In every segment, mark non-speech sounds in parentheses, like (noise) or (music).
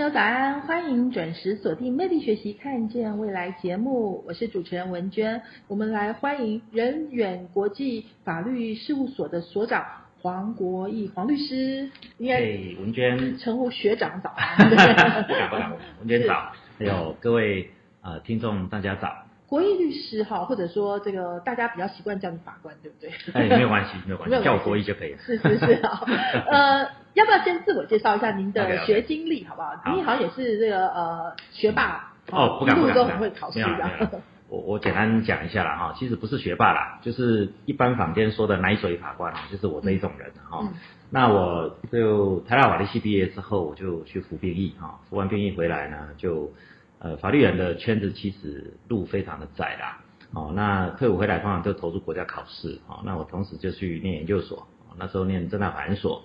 朋友早安，欢迎准时锁定《魅力学习，看见未来》节目，我是主持人文娟。我们来欢迎人远国际法律事务所的所长黄国义黄律师。应该文娟称呼学长早。(laughs) 不敢不敢，文娟早。还有各位呃听众大家早。国义律师哈，或者说这个大家比较习惯叫你法官，对不对？哎，没有关系，没有关系，(laughs) 叫我国义就可以了。是是是，好，(laughs) 呃，要不要先自我介绍一下您的学经历，好不好？您好像也是这个呃学霸哦，不敢不敢，都很会考试的。我我简单讲一下啦哈，其实不是学霸啦，就是一般坊间说的奶水法官啊，就是我这一种人哈。那我就台大法律系毕业之后，我就去服兵役哈，服完兵役回来呢就。呃，法律人的圈子其实路非常的窄啦，哦，那退伍回来通常就投入国家考试，哦，那我同时就去念研究所，那时候念正大法研所，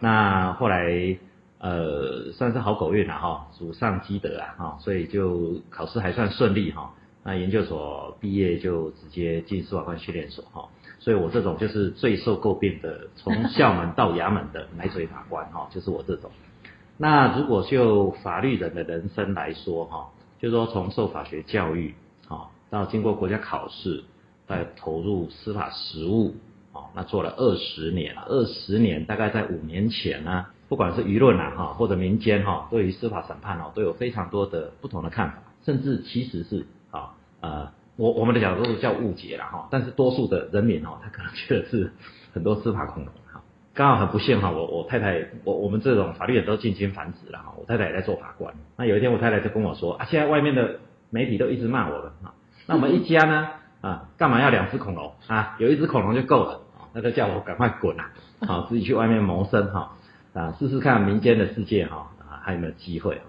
那后来呃算是好狗运了哈，祖上积德啊，哈，所以就考试还算顺利哈，那研究所毕业就直接进司法官训练所哈，所以我这种就是最受诟病的，从校门到衙门的奶嘴法官哈，就是我这种。那如果就法律人的人生来说，哈，就说从受法学教育，啊，到经过国家考试，再投入司法实务，啊，那做了二十年，二十年大概在五年前呢，不管是舆论啊，哈，或者民间哈，对于司法审判哦，都有非常多的不同的看法，甚至其实是啊，呃，我我们的角度叫误解了哈，但是多数的人民哦，他可能觉得是很多司法恐龙哈。刚好很不幸哈，我我太太，我我们这种法律人都近亲繁殖了哈，我太太也在做法官。那有一天我太太就跟我说啊，现在外面的媒体都一直骂我了啊，那我们一家呢啊，干嘛要两只恐龙啊？有一只恐龙就够了，那就叫我赶快滚啊，好自己去外面谋生哈啊，试试看民间的世界哈啊还有没有机会。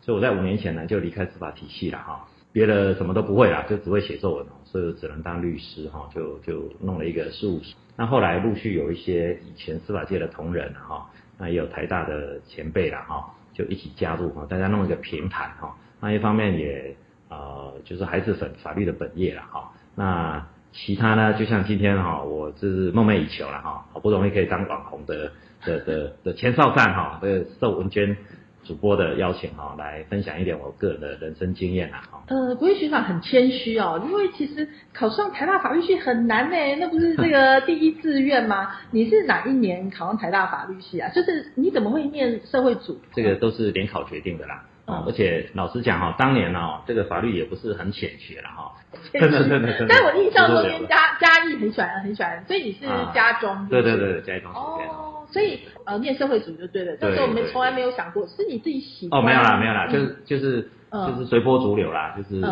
所以我在五年前呢就离开司法体系了哈，别的什么都不会啦，就只会写作文，所以只能当律师哈，就就弄了一个事务所。那后来陆续有一些以前司法界的同仁哈，那也有台大的前辈了哈，就一起加入哈，大家弄一个平台哈。那一方面也呃，就是还是法法律的本业了哈。那其他呢，就像今天哈，我就是梦寐以求了哈，好不容易可以当网红的的的的前哨站哈，这个受文娟。主播的邀请哈，来分享一点我个人的人生经验啊哈。呃，国义学长很谦虚哦，因为其实考上台大法律系很难呢，那不是这个第一志愿吗？(laughs) 你是哪一年考上台大法律系啊？就是你怎么会念社会组？这个都是联考决定的啦。哦，而且老实讲哈，当年哦，这个法律也不是很浅学了哈。真的真的真的。但我印象中，嘉嘉义很喜欢很喜欢，所以你是家中。对对对，嘉义中。哦，所以呃，念社会主义就对了。但是我们从来没有想过，是你自己喜欢。哦，没有啦，没有啦，就是就是就是随波逐流啦，就是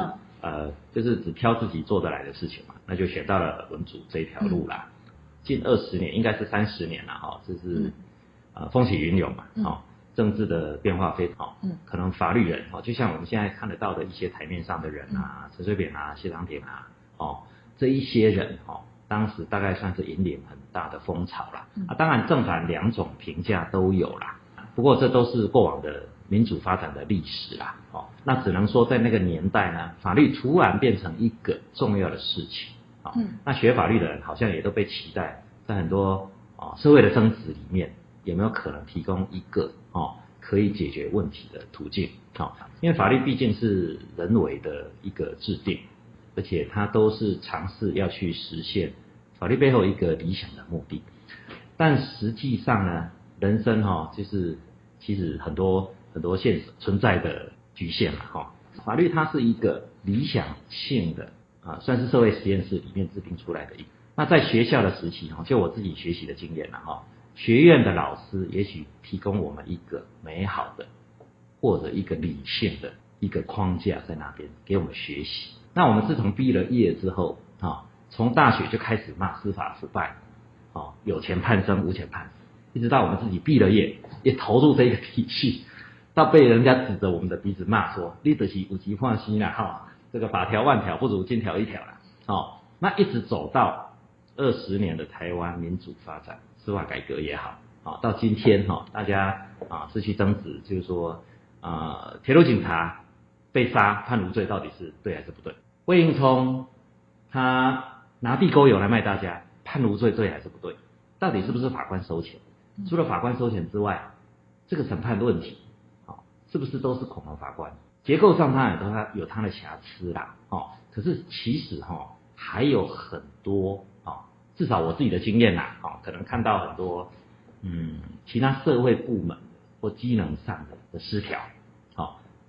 呃，就是只挑自己做得来的事情嘛，那就选到了文组这一条路啦。近二十年，应该是三十年了哈，就是呃风起云涌嘛，哦。政治的变化非常，嗯，可能法律人哦，就像我们现在看得到的一些台面上的人啊，陈水扁啊、谢长廷啊，哦，这一些人哦，当时大概算是引领很大的风潮啦。啊，当然正反两种评价都有啦，不过这都是过往的民主发展的历史啦，哦，那只能说在那个年代呢，法律突然变成一个重要的事情，啊，嗯。那学法律的人好像也都被期待，在很多啊社会的争执里面。有没有可能提供一个哦可以解决问题的途径？好，因为法律毕竟是人为的一个制定，而且它都是尝试要去实现法律背后一个理想的目的。但实际上呢，人生哈就是其实很多很多现实存在的局限了哈。法律它是一个理想性的啊，算是社会实验室里面制定出来的。一那在学校的时期哈，就我自己学习的经验了哈。学院的老师也许提供我们一个美好的，或者一个理性的一个框架在那边给我们学习。那我们自从毕了业之后啊，从大学就开始骂司法腐败，啊有钱判生无钱判死，一直到我们自己毕了业也投入这个体系，到被人家指着我们的鼻子骂说你得起五级放心了哈，这个法条万条不如金条一条啦。哦，那一直走到二十年的台湾民主发展、司法改革也好，啊，到今天哈，大家啊失去争执，就是说啊，铁路警察被杀判无罪，到底是对还是不对？魏应聪他拿地沟油来卖大家，判无罪对还是不对？到底是不是法官收钱？除了法官收钱之外，这个审判问题，啊，是不是都是恐龙法官？结构上它也都它有它的瑕疵啦，哦，可是其实哈还有很多啊，至少我自己的经验啦，哦，可能看到很多嗯其他社会部门或机能上的的失调。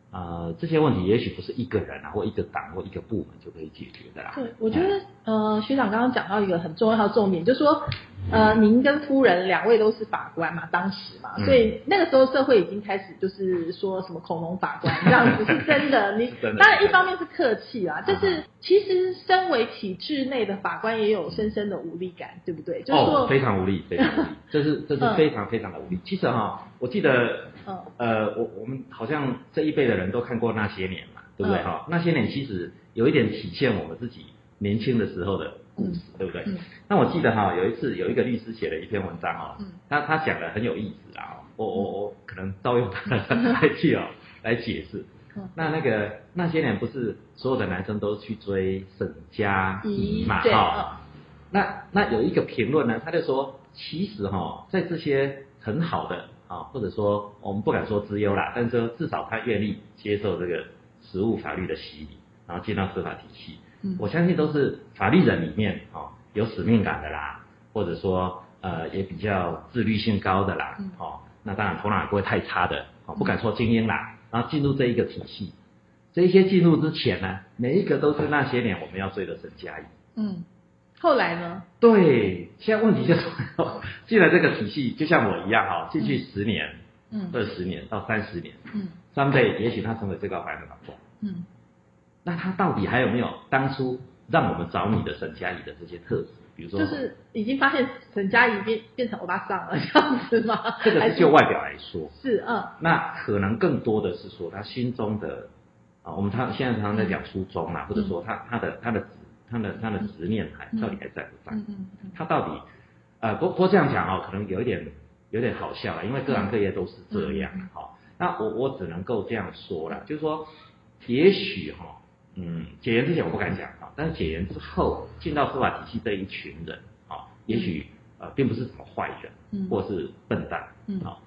呃，这些问题也许不是一个人啊，或一个党或一个部门就可以解决的啦。对，我觉得呃，学长刚刚讲到一个很重要的重点，就是说呃，您跟夫人两位都是法官嘛，当时嘛，所以那个时候社会已经开始就是说什么恐龙法官这样子是真的。(laughs) 你当然一方面是客气啦，就是其实身为体制内的法官也有深深的无力感，对不对？就是说非常无力，非常无力，这是这是非常非常的无力。其实哈，我记得。呃，我我们好像这一辈的人都看过那些年嘛，对不对哈？那些年其实有一点体现我们自己年轻的时候的故事，对不对？那我记得哈，有一次有一个律师写了一篇文章哦，他他讲的很有意思啊，我我我可能照用他的来去哦来解释。那那个那些年不是所有的男生都去追沈佳宜嘛哈？那那有一个评论呢，他就说，其实哈，在这些很好的。啊，或者说我们不敢说之优啦，但是说至少他愿意接受这个实务法律的洗礼，然后进到司法体系。嗯，我相信都是法律人里面哦有使命感的啦，或者说呃也比较自律性高的啦，哦，那当然头脑也不会太差的，哦不敢说精英啦，然后进入这一个体系，这一些进入之前呢，每一个都是那些年我们要追的沈佳宜。嗯。后来呢？对，现在问题就是，(laughs) 进了这个体系，就像我一样哈，进去十年、嗯，二十年到三十年，嗯，三倍，也许他成为最高法院的法官，嗯，那他到底还有没有当初让我们找你的沈佳宜的这些特质？比如说，就是已经发现沈佳宜变变成欧巴桑了这样子吗？这个是就外表来说，是嗯，那可能更多的是说他心中的啊，我们他现在常常在讲初衷啊，或者说他他的他的。他的他的执念还到底还在不在嗯？他到底呃，不不过这样讲哦，可能有一点有点好笑了，因为各行各业都是这样哈。那我我只能够这样说了，就是说，也许哈，嗯，解严之前我不敢讲啊，但是解严之后进到司法体系这一群人啊，也许呃并不是什么坏人，嗯或是笨蛋，嗯啊，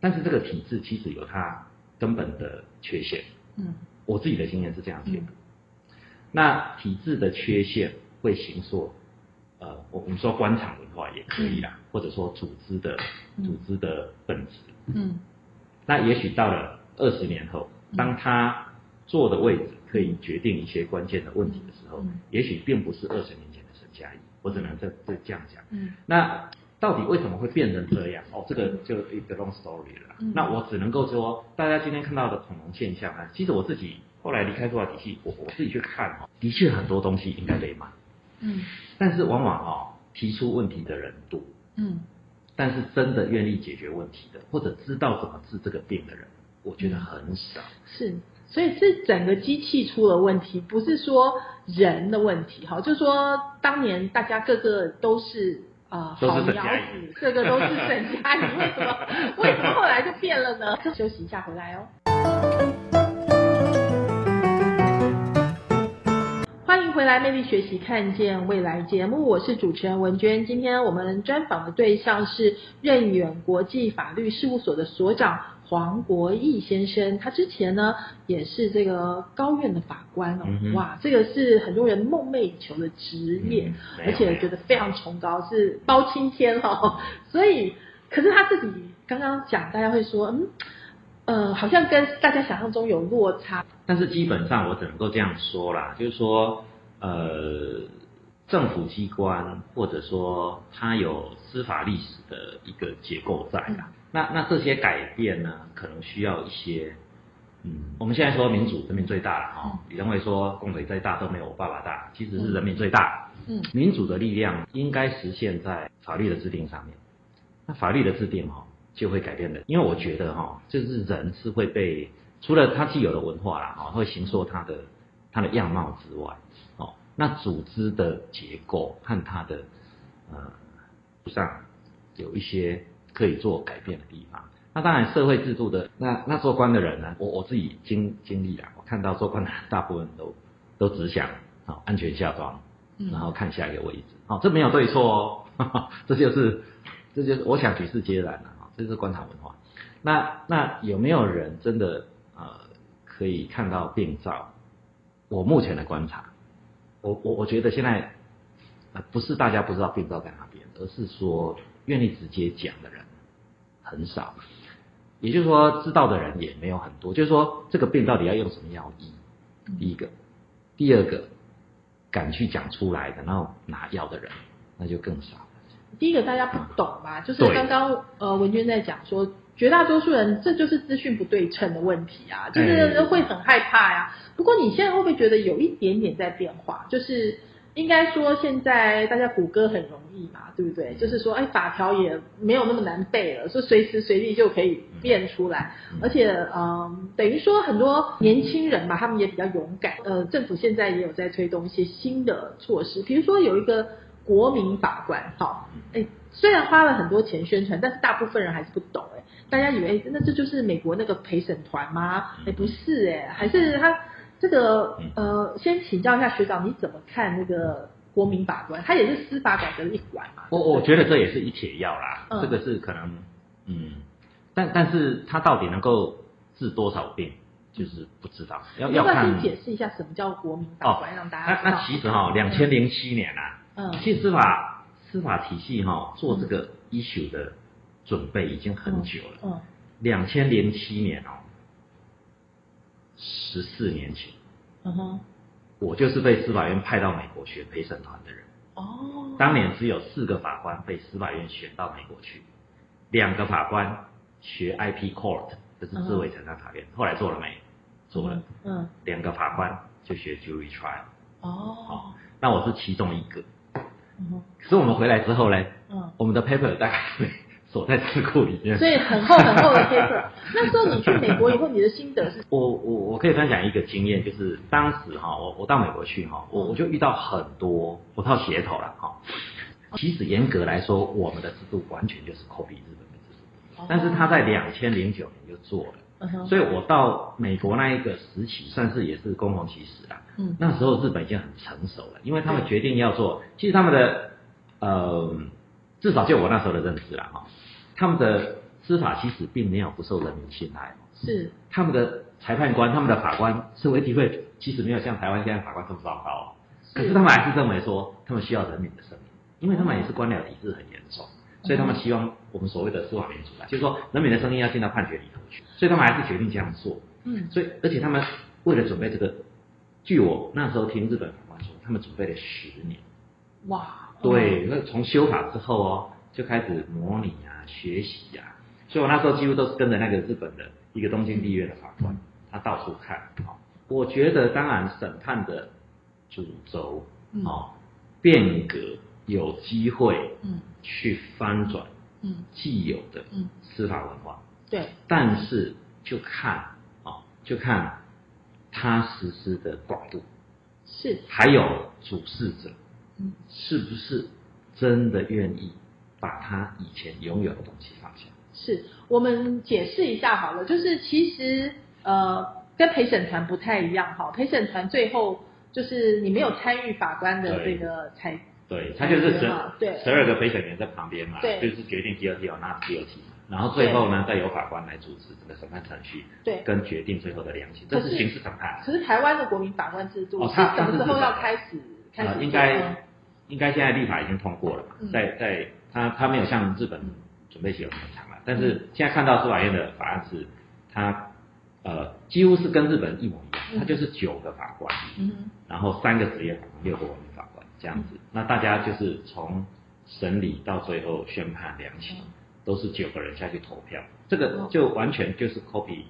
但是这个体制其实有它根本的缺陷。嗯，我自己的经验是这样觉得。那体制的缺陷会形塑，呃，我我们说官场文化也可以啦，或者说组织的组织的本质。嗯。那也许到了二十年后，当他坐的位置可以决定一些关键的问题的时候，也许并不是二十年前的沈佳宜，我只能这这这样讲。嗯。那到底为什么会变成这样？哦，这个就一个 long story 了。那我只能够说，大家今天看到的恐龙现象啊，其实我自己。后来离开司法体系，我我自己去看哈，的确很多东西应该被骂，嗯，但是往往哦提出问题的人多，嗯，但是真的愿意解决问题的，或者知道怎么治这个病的人，我觉得很少。是，所以是整个机器出了问题，不是说人的问题哈，就说当年大家个个都是啊好苗子，个个都是沈佳宜，为什么为什么后来就变了呢？休息一下回来哦。欢迎回来，魅力学习，看见未来节目，我是主持人文娟。今天我们专访的对象是任远国际法律事务所的所长黄国义先生。他之前呢也是这个高院的法官哦，哇，这个是很多人梦寐以求的职业，而且觉得非常崇高，是包青天哦。(laughs) 所以，可是他自己刚刚讲，大家会说，嗯，呃，好像跟大家想象中有落差。但是基本上我只能够这样说啦，就是说，呃，政府机关或者说它有司法历史的一个结构在啦。那那这些改变呢，可能需要一些，嗯，我们现在说民主，人民最大了哈。李登辉说，共匪再大都没有我爸爸大，其实是人民最大。嗯，民主的力量应该实现在法律的制定上面。那法律的制定哈，就会改变的，因为我觉得哈，就是人是会被。除了他既有的文化啦，哈，会形塑他的他的样貌之外，哦，那组织的结构和他的呃上有一些可以做改变的地方。那当然，社会制度的那那做官的人呢，我我自己经经历了，我看到做官的人大部分都都只想啊安全下庄，然后看下一个位置，哦，这没有对错哦，(laughs) 这就是这就是我想举世皆然了啊，这是官场文化。那那有没有人真的呃可以看到病灶？我目前的观察，我我我觉得现在呃不是大家不知道病灶在哪边，而是说愿意直接讲的人很少。也就是说，知道的人也没有很多。就是说，这个病到底要用什么药医？第一个，第二个，敢去讲出来的，然后拿药的人，那就更少。第一个大家不懂嘛，就是刚刚呃文娟在讲说，绝大多数人这就是资讯不对称的问题啊，就是会很害怕呀。不过你现在会不会觉得有一点点在变化？就是。应该说，现在大家谷歌很容易嘛，对不对？就是说，哎，法条也没有那么难背了，说随时随地就可以变出来。而且，嗯，等于说很多年轻人嘛，他们也比较勇敢。呃，政府现在也有在推动一些新的措施，比如说有一个国民法官，好，哎，虽然花了很多钱宣传，但是大部分人还是不懂，哎，大家以为那这就是美国那个陪审团吗？哎，不是，哎，还是他。这个呃，先请教一下学长，你怎么看那个国民法官？他也是司法改革的一环嘛？我我觉得这也是一帖药啦，这个是可能，嗯，但但是他到底能够治多少病，就是不知道。要要看解释一下什么叫国民法官，让大家那那其实哈，两千零七年啊，嗯，其实司法司法体系哈做这个 issue 的准备已经很久了，嗯，两千零七年哦。十四年前，嗯哼，我就是被司法院派到美国学陪审团的人。哦，当年只有四个法官被司法院选到美国去，两个法官学 IP Court，就是智慧审判法院，后来做了没？做了。嗯，两个法官就学 Jury Trial。哦，好，那我是其中一个。嗯可是我们回来之后呢？嗯，我们的 paper 大概。锁在智库里面，所以很厚很厚的 paper。那时候你去美国以后，你的心得是？我我我可以分享一个经验，就是当时哈，我我到美国去哈，我我就遇到很多不套鞋头了哈。其实严格来说，我们的制度完全就是 copy 日本的制度，但是他在两千零九年就做了，所以我到美国那一个时期，算是也是共同其实啦。嗯，那时候日本已经很成熟了，因为他们决定要做，其实他们的呃，至少就我那时候的认知了哈。他们的司法其实并没有不受人民信赖，是。他们的裁判官、他们的法官社会体会其实没有像台湾现在法官这么糟糕，可是他们还是认为说他们需要人民的声音，因为他们也是官僚体制很严重，所以他们希望我们所谓的司法民主啊，就是说人民的声音要进到判决里头去，所以他们还是决定这样做。嗯，所以而且他们为了准备这个，据我那时候听日本法官说，他们准备了十年。哇，对，那从修法之后哦，就开始模拟啊。学习啊，所以我那时候几乎都是跟着那个日本的一个东京地院的法官，他到处看。啊，我觉得当然审判的主轴，啊，变革有机会，嗯，去翻转，嗯，既有的，嗯，司法文化，对，但是就看，啊，就看他实施的广度，是，还有主事者，嗯，是不是真的愿意？把他以前拥有的东西放下。是我们解释一下好了，就是其实呃跟陪审团不太一样哈，陪审团最后就是你没有参与法官的这个裁，对他就是十对十二个陪审员在旁边嘛，对，就是决定第二题有那第二题，然后最后呢再由法官来主持整个审判程序，对，跟决定最后的量刑，这是刑事审判。可是台湾的国民法官制度是什么时候要开始？开始应该应该现在立法已经通过了，在在。他他没有像日本准备写那么长了，但是现在看到司法院的法案是，他呃几乎是跟日本一模一样，他就是九个法官，嗯，然后三个职业法官，六个文民法官这样子，那大家就是从审理到最后宣判量刑，都是九个人下去投票，这个就完全就是 copy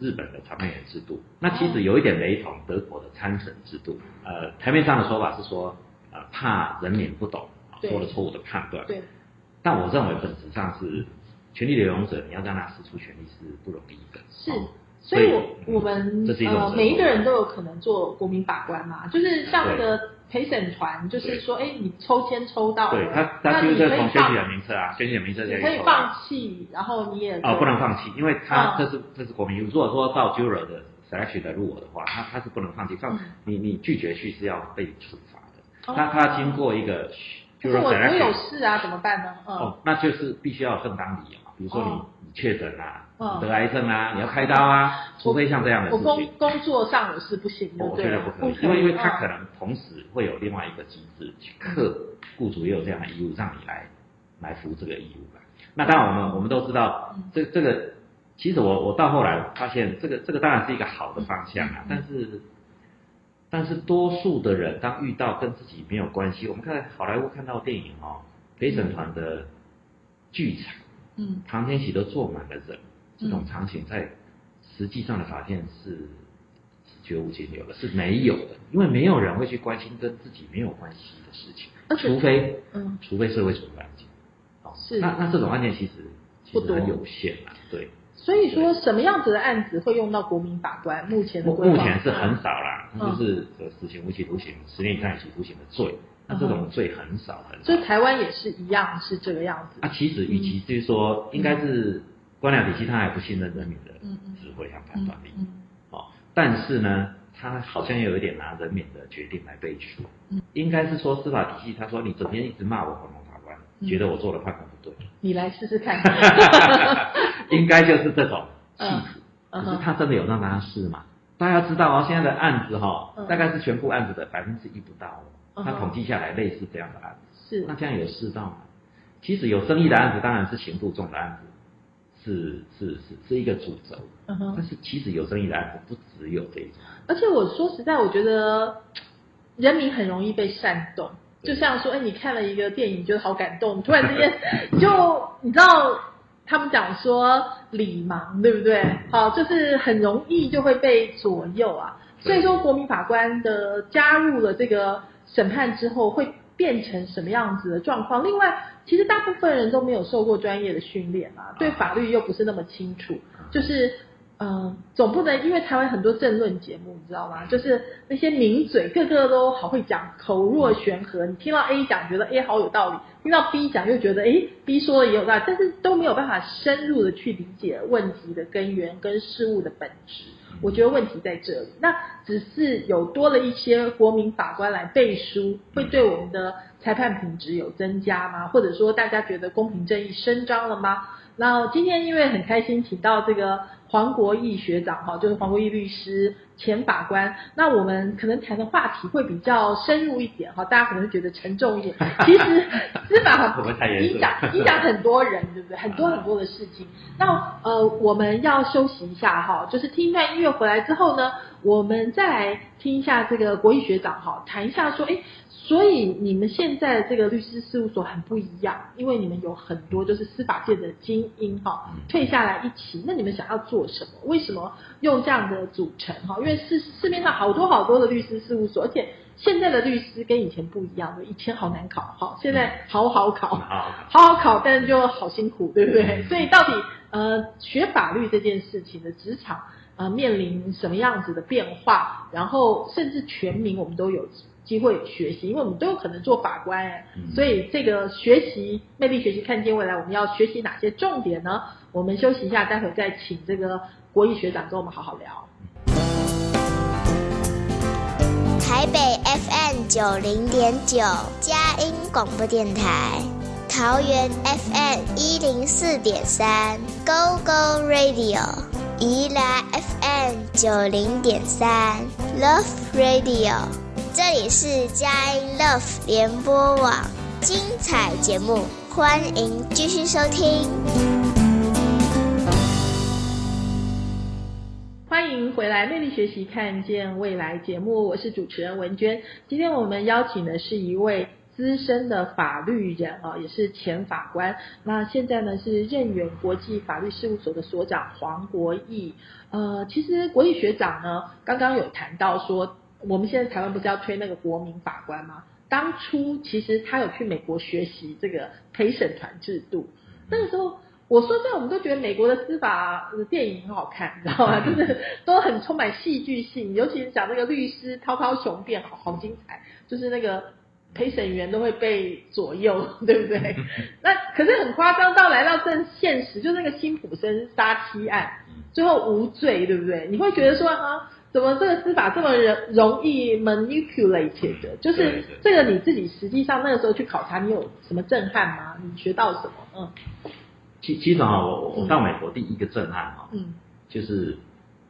日本的裁判员制度，那其实有一点雷同德国的参审制度，呃台面上的说法是说，呃怕人民不懂，做了错误的判断，对。但我认为本质上是权力的拥有者，你要让他使出权力是不容易的。是，所以我我们这是一种呃每一个人都有可能做国民法官嘛，就是像那个陪审团，就是说，哎，你抽签抽到了，对他，他那就是从选举的名册啊，选举的名册可以放弃，然后你也哦，不能放弃，因为他嗯这是这是国民。如果说到 juror 的 selection 的入我的话，他他是不能放弃，放嗯你你拒绝去是要被处罚的。哦那他经过一个可是我我有事啊，怎么办呢？嗯，哦，那就是必须要有正当理由嘛，比如说你哦你确诊啊，得癌症啊，你要开刀啊，除非像这样的我工事情。工作上我是不行，的我觉？得不可以，因为因为他可嗯能同时会有另外一个机制去克雇主也有这样的义务让你来来服这个义务吧。那当然我们我们都知道嗯这这个，其实我我到后来发现这个这个当然是一个好的方向啊嗯，但是但是多数的人当遇到跟自己没有关系，我们看好莱坞看到电影哦，陪审团的剧场嗯。旁边席都坐满了人，这种嗯场景在实际上的法院是是绝无仅有的，是没有的，因为没有人会去关心跟自己没有关系的事情除非嗯。除非社会处罚案件，哦，是。那那这种案件其实其实很有限啊，对，所以说什么样子的案子会用到国民法官？目前的目前是很少啦，嗯就是呃死刑、无期徒刑、十年以上有期徒刑的罪，那这种罪很少很少所以。台湾也是一样是这个样子。啊，其实与其就是说，应该是官僚体系，他还不信任人民的智慧和判断力。嗯哦，但是呢，他好像又有一点拿人民的决定来背书。嗯，应该是说司法体系，他说你整天一直骂我黄龙法官，嗯觉得我做的判断不对，你来试试看。应该就是这种气嗯质。嗯可是他真的有让大家试吗？大家知道哦，现在的案子哈、嗯大概是全部案子的百分之一不到他统计下来类似这样的案子，是那这样有试到吗？其实有争议的案子当然是刑度重的案子，是是是是一个主轴。嗯哼但是其实有争议的案子不只有这一种。而且我说实在，我觉得人民很容易被煽动，就像说，哎，你看了一个电影，觉得好感动，突然之间 (laughs) 就你知道他们讲说礼盲，对不对？好，就是很容易就会被左右啊。所以说，国民法官的加入了这个审判之后，会变成什么样子的状况？另外，其实大部分人都没有受过专业的训练嘛，对法律又不是那么清楚，就是嗯，总不能因为台湾很多政论节目，你知道吗？就是那些名嘴个个都好会讲，口若悬河。你听到 A 讲，觉得 A 好有道理；听到 B 讲，又觉得诶 B 说的也有道理，但是都没有办法深入的去理解问题的根源跟事物的本质。我觉得问题在这里。那只是有多了一些国民法官来背书，会对我们的裁判品质有增加吗？或者说大家觉得公平正义伸张了吗？那今天因为很开心，请到这个黄国义学长哈，就是黄国义律师前法官。那我们可能谈的话题会比较深入一点哈，大家可能会觉得沉重一点。其实 (laughs) 司法影响影响很多人，对不对？很多很多的事情。那呃，我们要休息一下哈，就是听一段音乐回来之后呢，我们再来听一下这个国义学长哈，谈一下说，哎，所以你们现在的这个律师事务所很不一样，因为你们有很多就是司法界的精英哈，退下来一起，那你们想要做什么？为什么用这样的组成哈？因为市市面上好多好多的律师事务所，而且现在的律师跟以前不一样的，以前好难考哈，现在好好考。好，好好考，但是就好辛苦，对不对？所以到底呃学法律这件事情的职场呃面临什么样子的变化？然后甚至全民我们都有机会学习，因为我们都有可能做法官所以这个学习魅力学习看见未来，我们要学习哪些重点呢？我们休息一下，待会再请这个国艺学长跟我们好好聊。台北 FM 九零点九，佳音广播电台；桃园 FM 一零四点三，Go Go Radio；宜兰 FM 九零点三，Love Radio。这里是佳音 Love 联播网，精彩节目，欢迎继续收听。欢迎回来，魅力学习，看见未来节目，我是主持人文娟。今天我们邀请的是一位资深的法律人啊，也是前法官。那现在呢是任远国际法律事务所的所长黄国义。呃，其实国义学长呢，刚刚有谈到说，我们现在台湾不是要推那个国民法官吗？当初其实他有去美国学习这个陪审团制度，那个时候我说真的，我们都觉得美国的司法的电影很好看，你知道吗？(laughs) 就是都很充满戏剧性，尤其是讲那个律师滔滔雄辩，好好精彩。就是那个陪审员都会被左右，(laughs) 对不对？(laughs) 那可是很夸张，到来到正现实，就那个辛普森杀妻案，最后无罪，对不对？你会觉得说啊，怎么这个司法这么容容易 manipulated 的？就是这个你自己实际上那个时候去考察，你有什么震撼吗？你学到什么？嗯。其其实啊，我我到美国第一个震撼哈，嗯，就是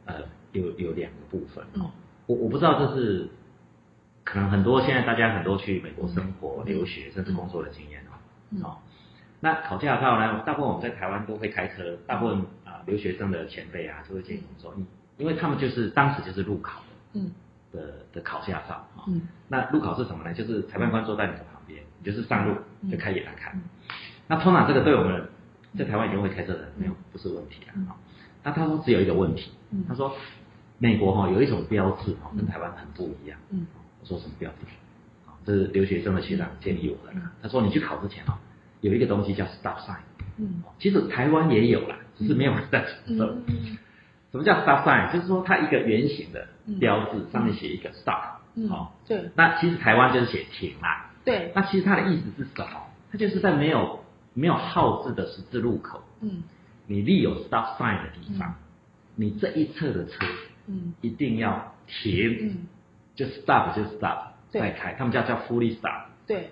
呃有有两个部分哦，我我不知道这是可能很多现在大家很多去美国生活、留学甚至工作的经验哦，哦，那考驾照呢，大部分我们在台湾都会开车，大部分啊留学生的前辈啊就会建议我们说，你因为他们就是当时就是路考的，嗯，的的考驾照啊，嗯，那路考是什么呢？就是裁判官坐在你的旁边，你就是上路就开给他看，那通常这个对我们。在台湾已经会开车的人没有不是问题啊。那他说只有一个问题，他说美国哈有一种标志哈跟台湾很不一样。我说什么标志？这是留学生的学长建议我的。他说你去考之前啊有一个东西叫 stop sign。嗯，其实台湾也有啦，只是没有人在做。什么叫 stop sign？就是说它一个圆形的标志上面写一个 stop。好，对。那其实台湾就是写停啦。对。那其实它的意思是什么？它就是在没有。没有号字的十字路口，嗯，你立有 stop sign 的地方，你这一侧的车，嗯，一定要停，嗯，就 stop 就 stop，再开，他们家叫 fully stop，对，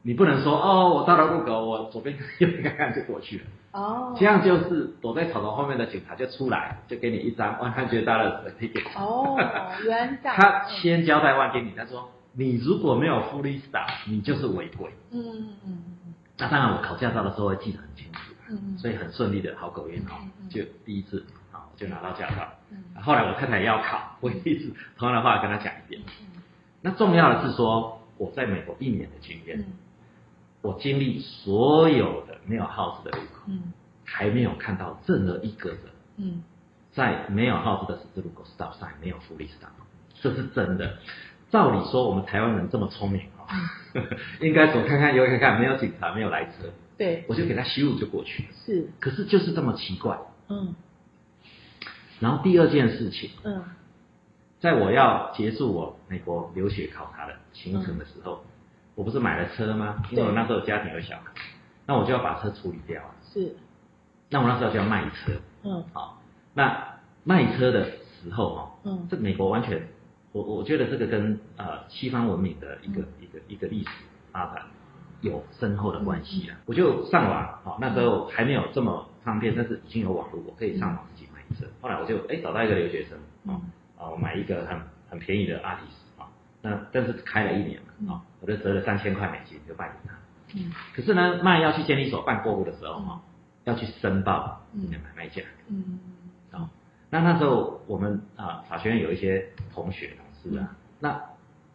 你不能说哦，我到了路口，我左边右边看看就过去了，哦，这样就是躲在草丛后面的警察就出来，就给你一张万汉绝大的 ticket，哦，原来 (laughs) 他千交代万给你，他说你如果没有 fully stop，你就是违规，嗯嗯嗯。那当然，我考驾照的时候会记得很清楚，嗯所以很顺利的好狗运哦，就第一次啊就拿到驾照。嗯，后来我太太要考，我一直同样的话跟她讲一遍。嗯，那重要的是说我在美国一年的经验，我经历所有的没有号字的路口，嗯，还没有看到任何一个人，嗯，在没有号字的十字路口 stop sign 没有福利 stop，这是真的。照理说，我们台湾人这么聪明啊，(laughs) 应该左看看右看看，没有警察，没有来车，对，我就给他修就过去了。是，可是就是这么奇怪。嗯。然后第二件事情，嗯，在我要结束我美国留学考察的行程的时候，我不是买了车吗？因为我那时候家庭有小孩，那我就要把车处理掉。是。那我那时候就要卖车。嗯。好，那卖车的时候哈，嗯，这美国完全。我我觉得这个跟呃西方文明的一个一个一个历史发展有深厚的关系啊。我就上网，好那时候还没有这么方便，但是已经有网络，我可以上网自己买车。后来我就哎找到一个留学生，啊啊我买一个很很便宜的 Artis 啊，那但是开了一年嘛，啊我就折了三千块美金就卖给他。嗯。可是呢卖要去监理所办过户的时候哈，要去申报你的买卖价。嗯。啊。那那时候我们啊法学院有一些同学同事啊，那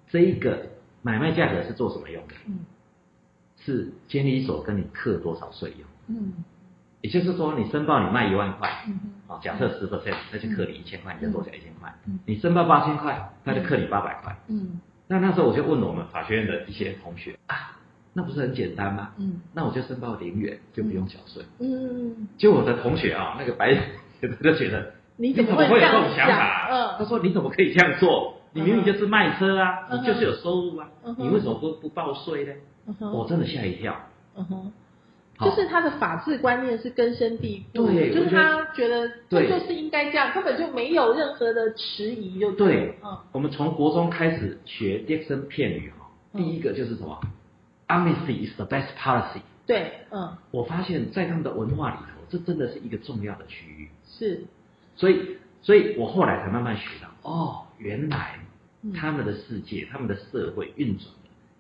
这一个买卖价格是做什么用的？嗯，是监理所跟你课多少税用？嗯，也就是说你申报你卖一万块，嗯啊假设十 percent，那就克你一千块，你就多缴一千块。嗯，你申报八千块，那就克你八百块。嗯，那那时候我就问我们法学院的一些同学啊，那不是很简单吗？嗯，那我就申报零元就不用缴税。嗯，就我的同学啊，那个白就觉得。你怎么会有这种想法？嗯，他说你怎么可以这样做？你明明就是卖车啊，你就是有收入啊，你为什么不不报税呢？我真的吓一跳。就是他的法治观念是根深蒂固，就是他觉得这就是应该这样，根本就没有任何的迟疑，就对。嗯，我们从国中开始学 Dixon 片语哈，第一个就是什么？Amnesty is the best policy。对，嗯，我发现在他们的文化里头，这真的是一个重要的区域。是。所以，所以我后来才慢慢学到，哦，原来他们的世界、他们的社会运转，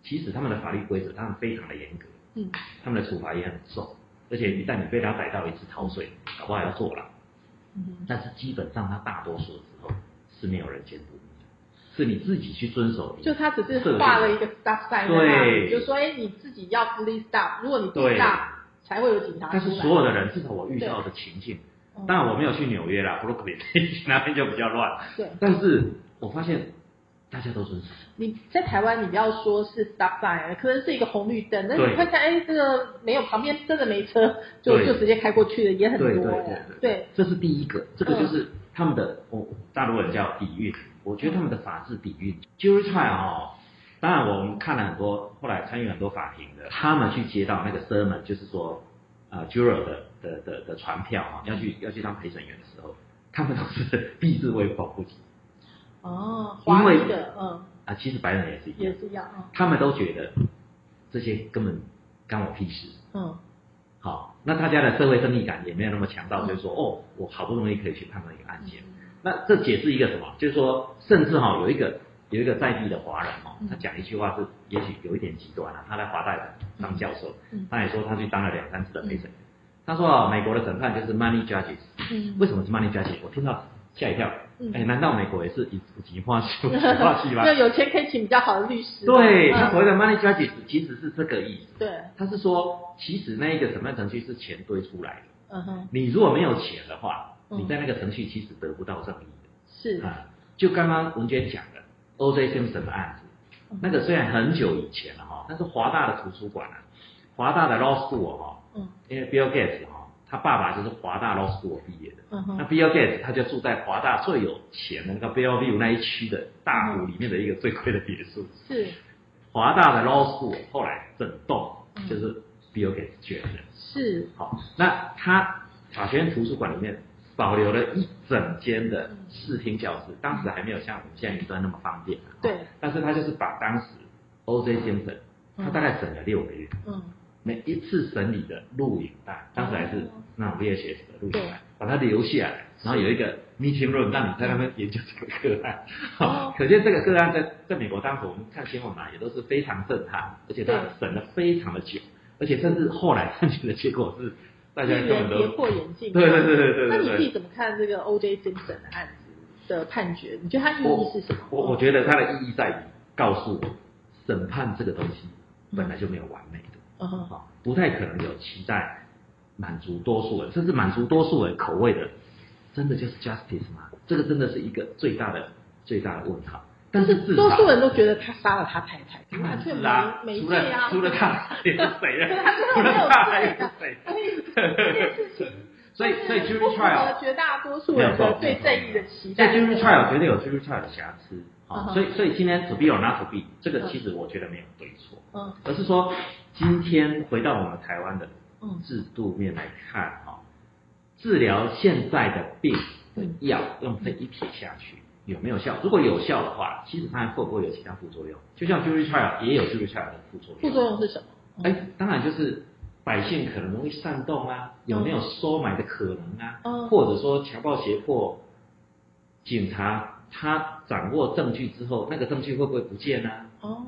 其实他们的法律规则，他们非常的严格，嗯，他们的处罚也很重，而且一旦你被他逮到一次逃税，搞不好要坐牢，嗯，但是基本上他大多数的时候是没有人监督你的，是你自己去遵守。就他只是画了一个 stop sign，对，就说哎，你自己要 please stop，如果你不 stop，才会有警察。但是所有的人，至少我遇到的情境。当然我没有去纽约啦，布鲁克林那边就比较乱。对。但是我发现大家都遵守。你在台湾，你不要说是 stop sign，可能是一个红绿灯，那你会看，哎，这个没有旁边真的没车，(laughs) 就就直接开过去的也很多对对对呀。对对，这是第一个，这个就是他们的，我、大陆人叫底蕴，我觉得他们的法治底蕴。jury trial 哦，当然我们看了很多，后来参与很多法庭的，他们去接到那个 sermon，就是说，呃，juror 的的的的传票啊，要去要去当陪审员的时候，他们都是 (laughs) 避之唯恐不及哦，因为嗯，啊，其实白人也是一样，也是一样，嗯他们都觉得这些根本干我屁事。嗯好，那大家的社会正义感也没有那么强到，嗯就是说，哦，我好不容易可以去判断一个案件。那这解释一个什么？就是说，甚至哈、有一个有一个在地的华人哦嗯，他讲一句话是，也许有一点极端啊。他在华大当教授，嗯他也说他去当了两三次的陪审员。他说啊，美国的审判就是 money judges。嗯为什么是 money judges？我听到吓一跳。嗯哎，难道美国也是以以极化系化系吗就？(laughs) 有钱可以请比较好的律师。对，嗯他所谓的 money judges 其实是这个意思。对，他是说，其实那一个审判程序是钱堆出来的。嗯哼，你如果没有钱的话，嗯你在那个程序其实得不到正义的是的。，啊，就刚刚文娟讲的 O.J. Simpson 的案子，嗯那个虽然很久以前了哈，但是华大的图书馆啊，华大的 Law School 哈，嗯因为 Bill Gates 哈，他爸爸就是华大 Law School 毕业的。嗯那，Bill Gates 他就住在华大最有钱的那个 Bellevue 那一区的大湖里面的一个最贵的别墅。是华大的 Law School 后来整栋嗯就是 Bill Gates 捐的。是，好，那他法学院图书馆里面保留了一整间的视听教室，当时还没有像我们现在云端那么方便、啊。对，但是他就是把当时 O.J. 先生，他大概审了六个月，嗯每一次审理的录影带，当时还是那种 VHS 的录影对带，把它留下来，然后有一个 meeting room 让你在那边研究这个个案。哦好，(laughs) 可见这个个案在在美国当时我们看新闻嘛，也都是非常震撼，而且它审了非常的久，而且甚至后来判决的结果是大家一根本都人跌破眼镜。对对对对那你自己怎么看这个 O.J. Simpson 的案子的判决？你觉得它意义是什么？我我觉得它的意义在于告诉我，审判这个东西本来就没有完美的，啊，不太可能有期待满足多数人，甚至满足多数人口味的，真的就是 justice 吗？这个真的是一个最大的最大的问号。但是至少多数人都觉得他杀了他太太，他却没没除罪啊。了除了他还有谁对了？他根除了他还有罪的谁？所以所以所以就是 jury 不符合 trial 绝大多数人的对正义的期在待。jury trial 绝对有 jury trial 的瑕疵，啊，嗯哼所以所以今天 to be or not to be 这个其实我觉得没有对错，嗯而是说今天回到我们台湾的嗯制度面来看哈，治疗现在的病的嗯药用这一撇下去有没有效？如果有效的话，其实它会不会有其他副作用？就像 jury trial 也有 jury trial 的副作用，副作用是什么？哎，当然就是百姓可能容易煽动啊，有没有收买的可能啊，嗯或者说强暴胁迫，警察他掌握证据之后，那个证据会不会不见呢、哦，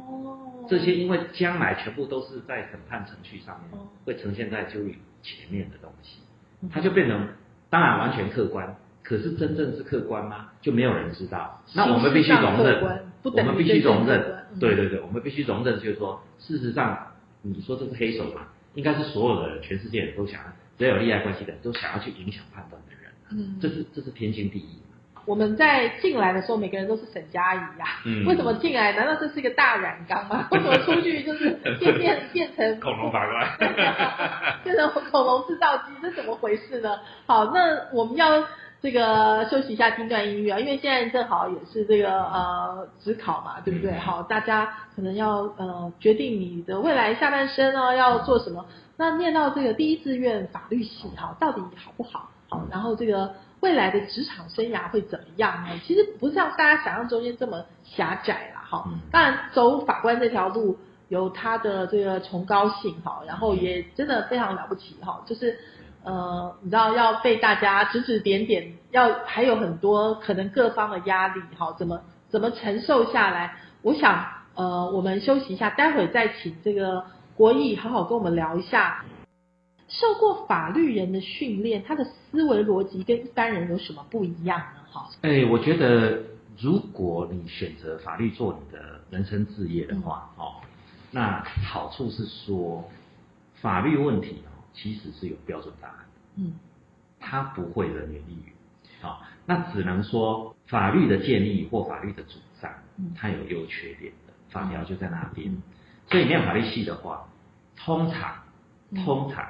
这些因为将来全部都是在审判程序上面哦会呈现在 jury 前面的东西，嗯它就变成当然完全客观。可是真正是客观吗？就没有人知道。那我们必须容忍，我们必须容忍嗯。对对对，我们必须容忍，就是说，事实上，你说这是黑手嘛？应该是所有的人，全世界人都想要，只要有利害关系的人都想要去影响判断的人，嗯这是这是天经地义。我们在进来的时候，每个人都是沈佳宜呀、嗯为什么进来？难道这是一个大染缸吗？(laughs) 为什么出去就是变变变成 (laughs) 恐龙法官，(laughs) 变成恐龙制造机？这怎么回事呢？好，那我们要这个休息一下，听段音乐啊，因为现在正好也是这个呃职考嘛，对不对？嗯好，大家可能要呃决定你的未来下半生呢要做什么。那念到这个第一志愿法律系，哈，到底好不好？好，然后这个未来的职场生涯会怎么样呢？其实不像大家想象中间这么狭窄啦，哈嗯。当然，走法官这条路有他的这个崇高性哈，然后也真的非常了不起哈，就是呃，你知道要被大家指指点点，要还有很多可能各方的压力哈，怎么怎么承受下来？我想呃，我们休息一下，待会再请这个国义好好跟我们聊一下。受过法律人的训练，他的思维逻辑跟一般人有什么不一样呢？哈，哎，我觉得如果你选择法律做你的人生置业的话，哦，那好处是说，法律问题哦，其实是有标准答案的。嗯。它不会人云亦云，啊、那只能说法律的建立或法律的主张，它有优缺点的，法条就在那边。所以念法律系的话，通常通常哦，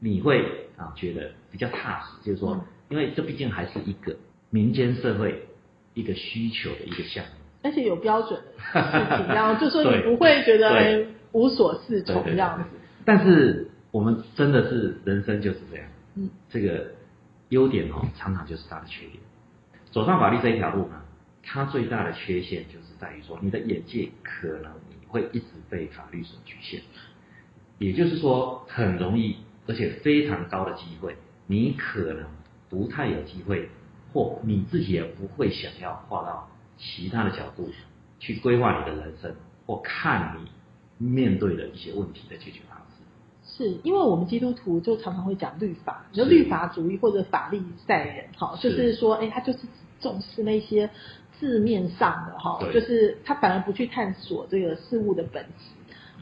你会啊觉得比较踏实，就是说，因为这毕竟还是一个民间社会一个需求的一个项目，而且有标准的 (laughs) 事情，然后就说你不会觉得无所适从这样子。但是我们真的是人生就是这样，嗯，这个优点哦，常常就是它的缺点。走上法律这一条路呢，它最大的缺陷就是在于说，你的眼界可能你会一直被法律所局限，也就是说，很容易而且非常高的机会，你可能不太有机会，或你自己也不会想要画到其他的角度去规划你的人生，或看你面对的一些问题的解决方式。是因为我们基督徒就常常会讲律法，就律法主义或者法利赛人，哈，就是说，哎，他就是。重视那些字面上的哈，就是他反而不去探索这个事物的本质。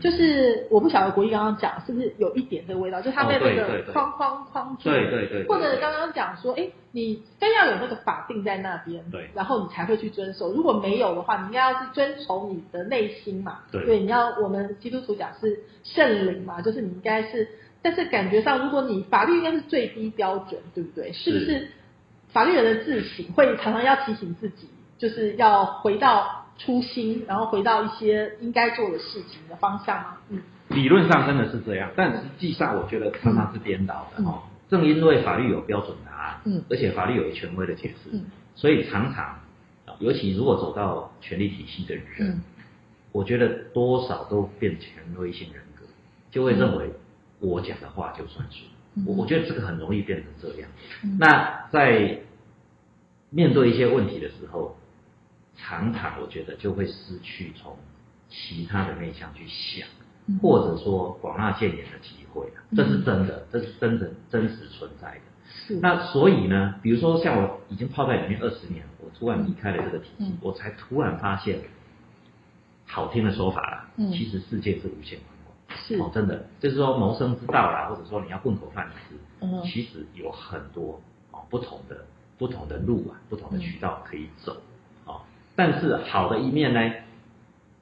就是我不晓得国义刚刚讲是不是有一点这个味道，就是他被那个框框框住，对对对，或者刚刚讲说，哎，你非要有那个法定在那边，对，然后你才会去遵守。如果没有的话，你应该要是遵从你的内心嘛，对，你要我们基督徒讲是圣灵嘛，就是你应该是，但是感觉上，如果你法律应该是最低标准，对不对？是不是？法律人的自省会常常要提醒自己，就是要回到初心，然后回到一些应该做的事情的方向吗？嗯，理论上真的是这样，但实际上我觉得常常是颠倒的哦。正因为法律有标准答案，嗯，而且法律有权威的解释，嗯，所以常常，尤其如果走到权力体系的人，我觉得多少都变权威性人格，就会认为我讲的话就算数。我我觉得这个很容易变成这样。那在面对一些问题的时候，常常我觉得就会失去从其他的面向去想，或者说广纳谏言的机会这是真的，这是真的真实存在的。是。那所以呢，比如说像我已经泡在里面二十年，我突然离开了这个体系，我才突然发现，好听的说法啦，其实世界是无限宽广。哦，真的，就是说谋生之道啦，或者说你要混口饭吃，嗯，其实有很多哦不同的不同的路啊，不同的渠道可以走，哦，但是好的一面呢，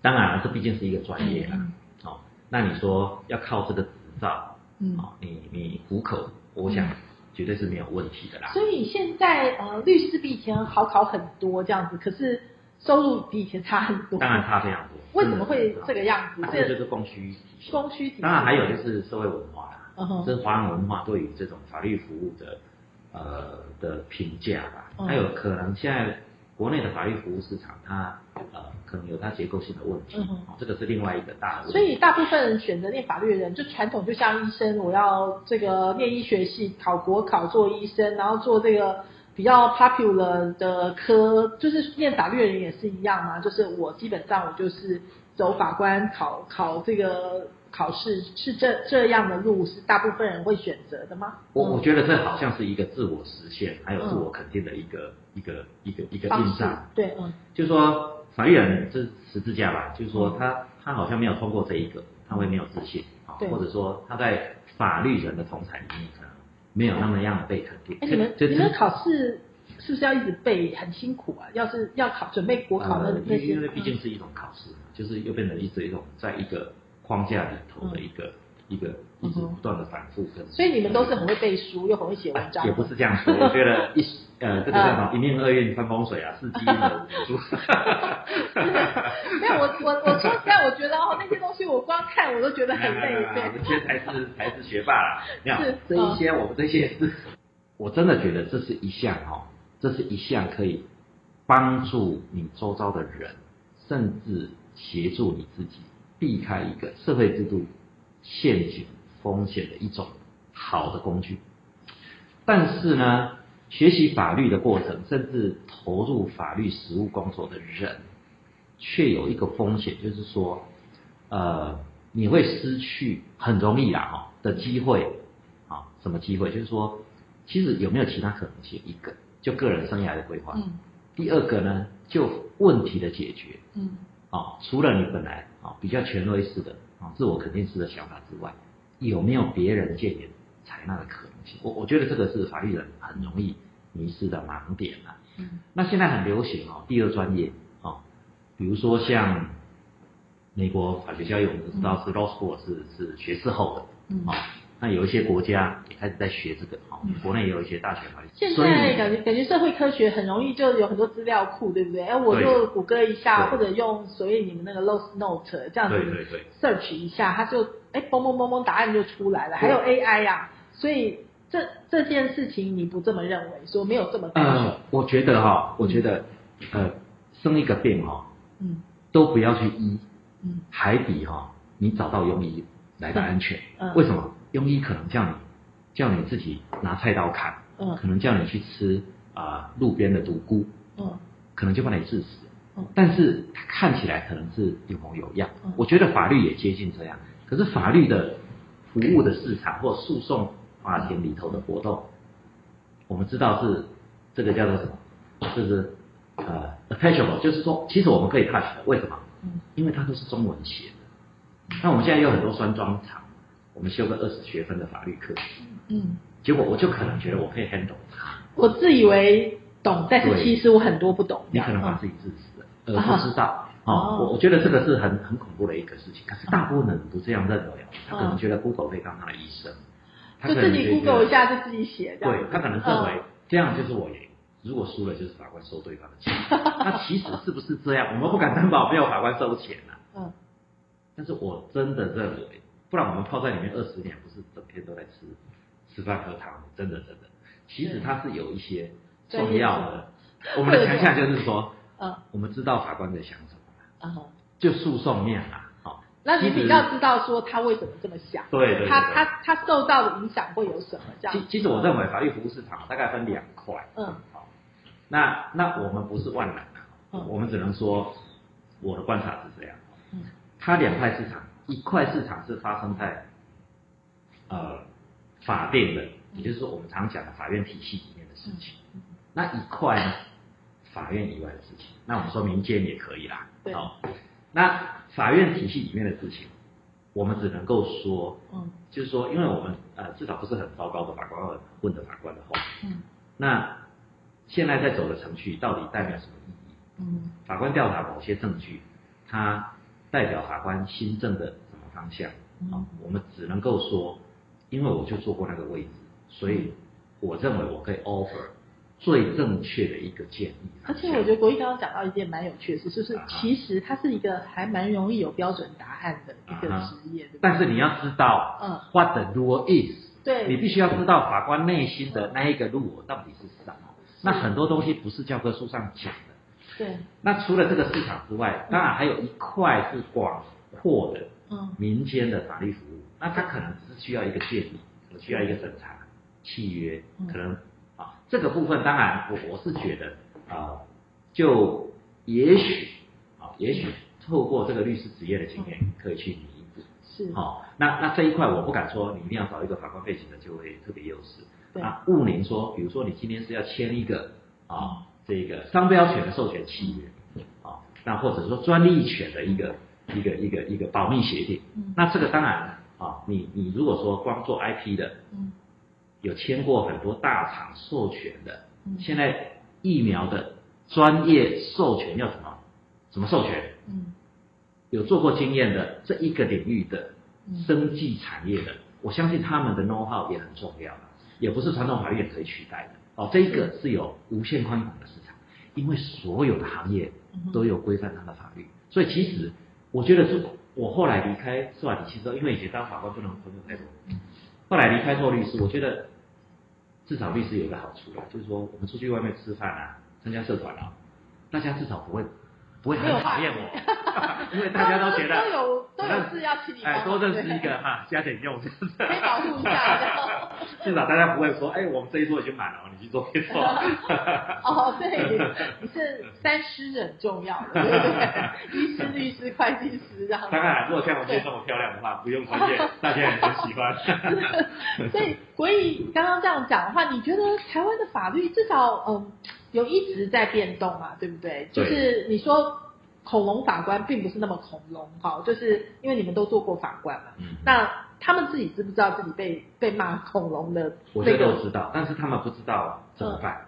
当然这毕竟是一个专业啦，哦，那你说要靠这个执照，嗯，哦，你你糊口，我想绝对是没有问题的啦。所以现在呃，律师比以前好考很多这样子，可是。收入比以前差很多，当然差非常多。为什么会这个样子？这就是供需体系。供需体系。当然还有就是社会文化啦，这是华人文化对于这种法律服务的呃的评价吧。还有可能现在国内的法律服务市场，它呃可能有它结构性的问题，这个是另外一个大的。所以大部分人选择念法律的人，就传统就像医生，我要这个念医学系，考国考做医生，然后做这个。比较 popular 的科，就是念法律的人也是一样嘛，就是我基本上我就是走法官考考这个考试，是这这样的路是大部分人会选择的吗？我我觉得这好像是一个自我实现还有自我肯定的一个一个一个一个印象。对，嗯，就是说法律人这十字架吧，就是说他他好像没有通过这一个，他会没有自信啊，或者说他在法律人的同才里面。没有那么样的被肯定。哎，你们你们考试是不是要一直背，很辛苦啊？要是要考准备国考那那些，因为毕竟是一种考试，就是又变成一直一种在一个框架里头的一个一个一直不断的反复跟。所以你们都是很会背书，又很会写文章。也不是这样说，我觉得一呃这个叫什么一命二运三风水啊，四积的五书。没有我我我说实在，我觉得哦那些东西我光看我都觉得很累。这些才是才是学霸啦。你看这一些我们这些是，我真的觉得这是一项哈，这是一项可以帮助你周遭的人，甚至协助你自己避开一个社会制度陷阱风险的一种好的工具。但是呢，学习法律的过程，甚至投入法律实务工作的人。却有一个风险，就是说，呃，你会失去很容易啦哈的机会啊，什么机会？就是说，其实有没有其他可能性？一个就个人生涯的规划，嗯，第二个呢，就问题的解决，嗯，啊，除了你本来啊比较权威式的啊自我肯定式的想法之外，有没有别人建言采纳的可能性？我我觉得这个是法律人很容易迷失的盲点啊。嗯，那现在很流行哦，第二专业。比如说像美国法学教育，我们都知道是 law school 是是学士后的，嗯哦，那有一些国家也开始在学这个，哦，国内也有一些大学法律，现在感觉感觉社会科学很容易就有很多资料库，对不对？哎，我就谷歌一下，或者用所谓你们那个 Lost Note 这样子对对对。search 一下，它就哎嘣嘣嘣嘣答案就出来了。还有 AI 呀、所以这这件事情你不这么认为，说没有这么单纯呃，我觉得哈、我觉得呃，生一个病哈、嗯。都不要去医，嗯。还比哈、你找到庸医来的安全。嗯。为什么？庸医可能叫你叫你自己拿菜刀砍，嗯可能叫你去吃啊、路边的独菇，嗯可能就把你致死。嗯但是它看起来可能是有模有样。嗯我觉得法律也接近这样，可是法律的服务的市场或诉讼法庭里头的活动，我们知道是这个叫做什么？就是呃 attachable，就是说其实我们可以 touch 的，为什么？嗯因为它都是中文写的。那我们现在有很多酸庄厂，我们修个二十学分的法律课，嗯，结果我就可能觉得我可以 handle 它，我自以为懂，但是其实我很多不懂。你可能把嗯自己自死了，而不知道。哦哦，我我觉得这个是很很恐怖的一个事情，可是大部分人不这样认为哦，他可能觉得 Google 可以当他的医生，就自己 Google 一下就自己写，对他可能认为这样就是我赢，如果输了就是法官收对方的钱。那其实是不是这样？我们不敢担保没有法官收钱啊。嗯但是我真的认为，不然我们泡在里面二十年，不是整天都在吃吃饭喝汤？真的真的，其实它是有一些重要的。我们的强项就是说，嗯。我们知道法官在想什么，嗯。哼，就诉讼面啦，好、那你比较知道说他为什么这么想，对对对他对。他他受到的影响会有什么这样？其？其实我认为法律服务市场大概分两块，嗯。好，那那我们不是万能的，嗯。我们只能说我的观察是这样，嗯。它两块市场，一块市场是发生在呃法定的，也就是说我们常讲的法院体系里面的事情，嗯那一块呢，法院以外的事情，那我们说民间也可以啦，对好，那法院体系里面的事情，我们只能够说，嗯就是说，因为我们呃至少不是很糟糕的法官或混的法官的话，嗯那现在在走的程序到底代表什么意义？嗯法官调查某些证据，它代表法官新政的什么方向？嗯啊，我们只能够说，因为我就坐过那个位置，所以我认为我可以 offer 最正确的一个建议。而且我觉得国义刚刚讲到一件蛮有趣的事，就是其实它是一个还蛮容易有标准答案的一个职业？但是你要知道，嗯，what the rule is，对你必须要知道法官内心的那一个 rule 到底是什么。那很多东西不是教科书上讲的。对，那除了这个市场之外，当然还有一块是广阔的嗯。民间的法律服务，那它可能只是需要一个建议，可能需要一个审查契约嗯，可能啊这个部分当然我我是觉得啊，就也许啊也许透过这个律师职业的经验可以去弥补。是，好、那那这一块我不敢说你一定要找一个法官背景的就会特别优势。对。那务宁说，比如说你今天是要签一个啊这个商标权的授权契约啊，那或者说专利权的一个一个一个一个保密协定，嗯那这个当然啊，你你如果说光做 IP 的，嗯有签过很多大厂授权的，嗯现在疫苗的专业授权要什么什么授权？嗯有做过经验的这一个领域的嗯生技产业的，我相信他们的 know how 也很重要，也不是传统法律也可以取代的。哦，这一个是有无限宽广的市场，因为所有的行业都有规范它的法律，所以其实我觉得是我后来离开司法体系之后，因为以前当法官不能朋友太多，后来离开做律师，我觉得至少律师有一个好处啦，就是说我们出去外面吃饭啊，参加社团啊，大家至少不会不会很讨厌我，(laughs) 因为大家都觉得都有都有事要请你哎，忙，多认识一个哈，加点用，这样子。可以保护一下至少大家不会说，哎，我们这一桌已经满了，你去做别桌。(laughs) 哦，对，(laughs) 你是三师很重要的，对不对？医师、律师、会计师这样。当然，如果像我今天这么漂亮的话，不用专业，大家也很喜欢。(laughs) 所以国义刚刚这样讲的话，你觉得台湾的法律至少嗯有一直在变动嘛，对不对？就是你说恐龙法官并不是那么恐龙，哈，就是因为你们都做过法官嘛，嗯那他们自己知不知道自己被被骂恐龙的我觉这都知道，但是他们不知道怎么办。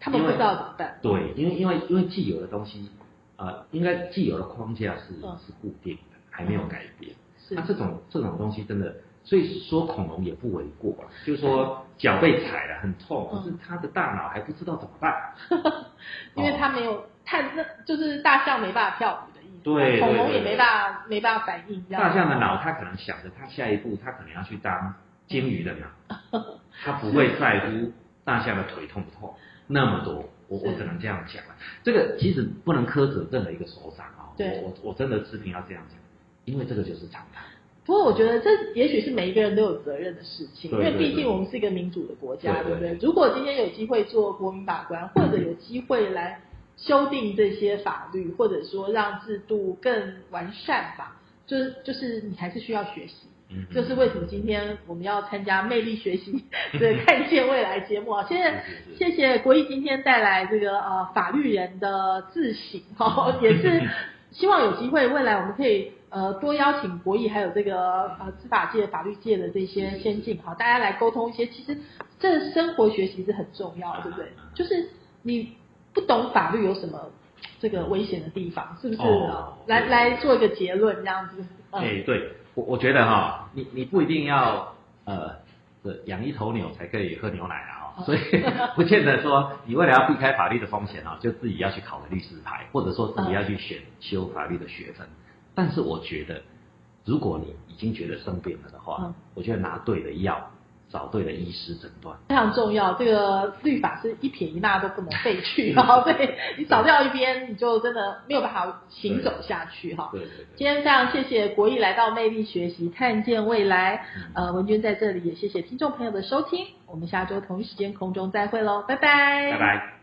他们不知道怎么办？对，因为因为因为既有的东西，呃，应该既有的框架是嗯是固定的，还没有改变。是那这种这种东西真的，所以说恐龙也不为过啊。就是说脚被踩了很痛，嗯可是他的大脑还不知道怎么办。(laughs) 因为他没有探，那就是大象没办法跳舞恐龙也没办法没办法反应，大象的脑，它可能想着，它下一步它可能要去当鲸鱼的脑，(laughs) 它不会在乎大象的腿痛不痛那么多。我我只能这样讲了。这个其实不能苛责任何一个首长啊、对我我我真的持平要这样讲，因为这个就是常态。不过我觉得这也许是每一个人都有责任的事情，因为毕竟我们是一个民主的国家，对不对？如果今天有机会做国民法官，或者有机会来修订这些法律，或者说让制度更完善吧，就是就是你还是需要学习。嗯哼，这是为什么今天我们要参加魅力学习 (laughs) 的看见未来节目啊！谢谢谢谢国义今天带来这个呃法律人的自省哈，也是希望有机会未来我们可以呃多邀请国义还有这个呃司法界、法律界的这些先进哈，大家来沟通一些，其实这生活学习是很重要的，对不对？就是你不懂法律有什么这个危险的地方，是不是？哦来来做一个结论这样子。嗯哎、对我我觉得哈，你你不一定要呃这养一头牛才可以喝牛奶啊、哦，所以 (laughs) 不见得说你为了要避开法律的风险啊、就自己要去考个律师牌，或者说自己要去选修法律的学分。但是我觉得，如果你已经觉得生病了的话，嗯我觉得拿对的药，找对了医师诊断。非常重要，这个律法是一撇一捺都不能废去 (laughs) 哈，对你少掉一边，你就真的没有办法行走下去哈。对对对。今天非常谢谢国艺来到魅力学习，看见未来。嗯呃，文娟在这里也谢谢听众朋友的收听，我们下周同一时间空中再会喽，拜拜，拜拜。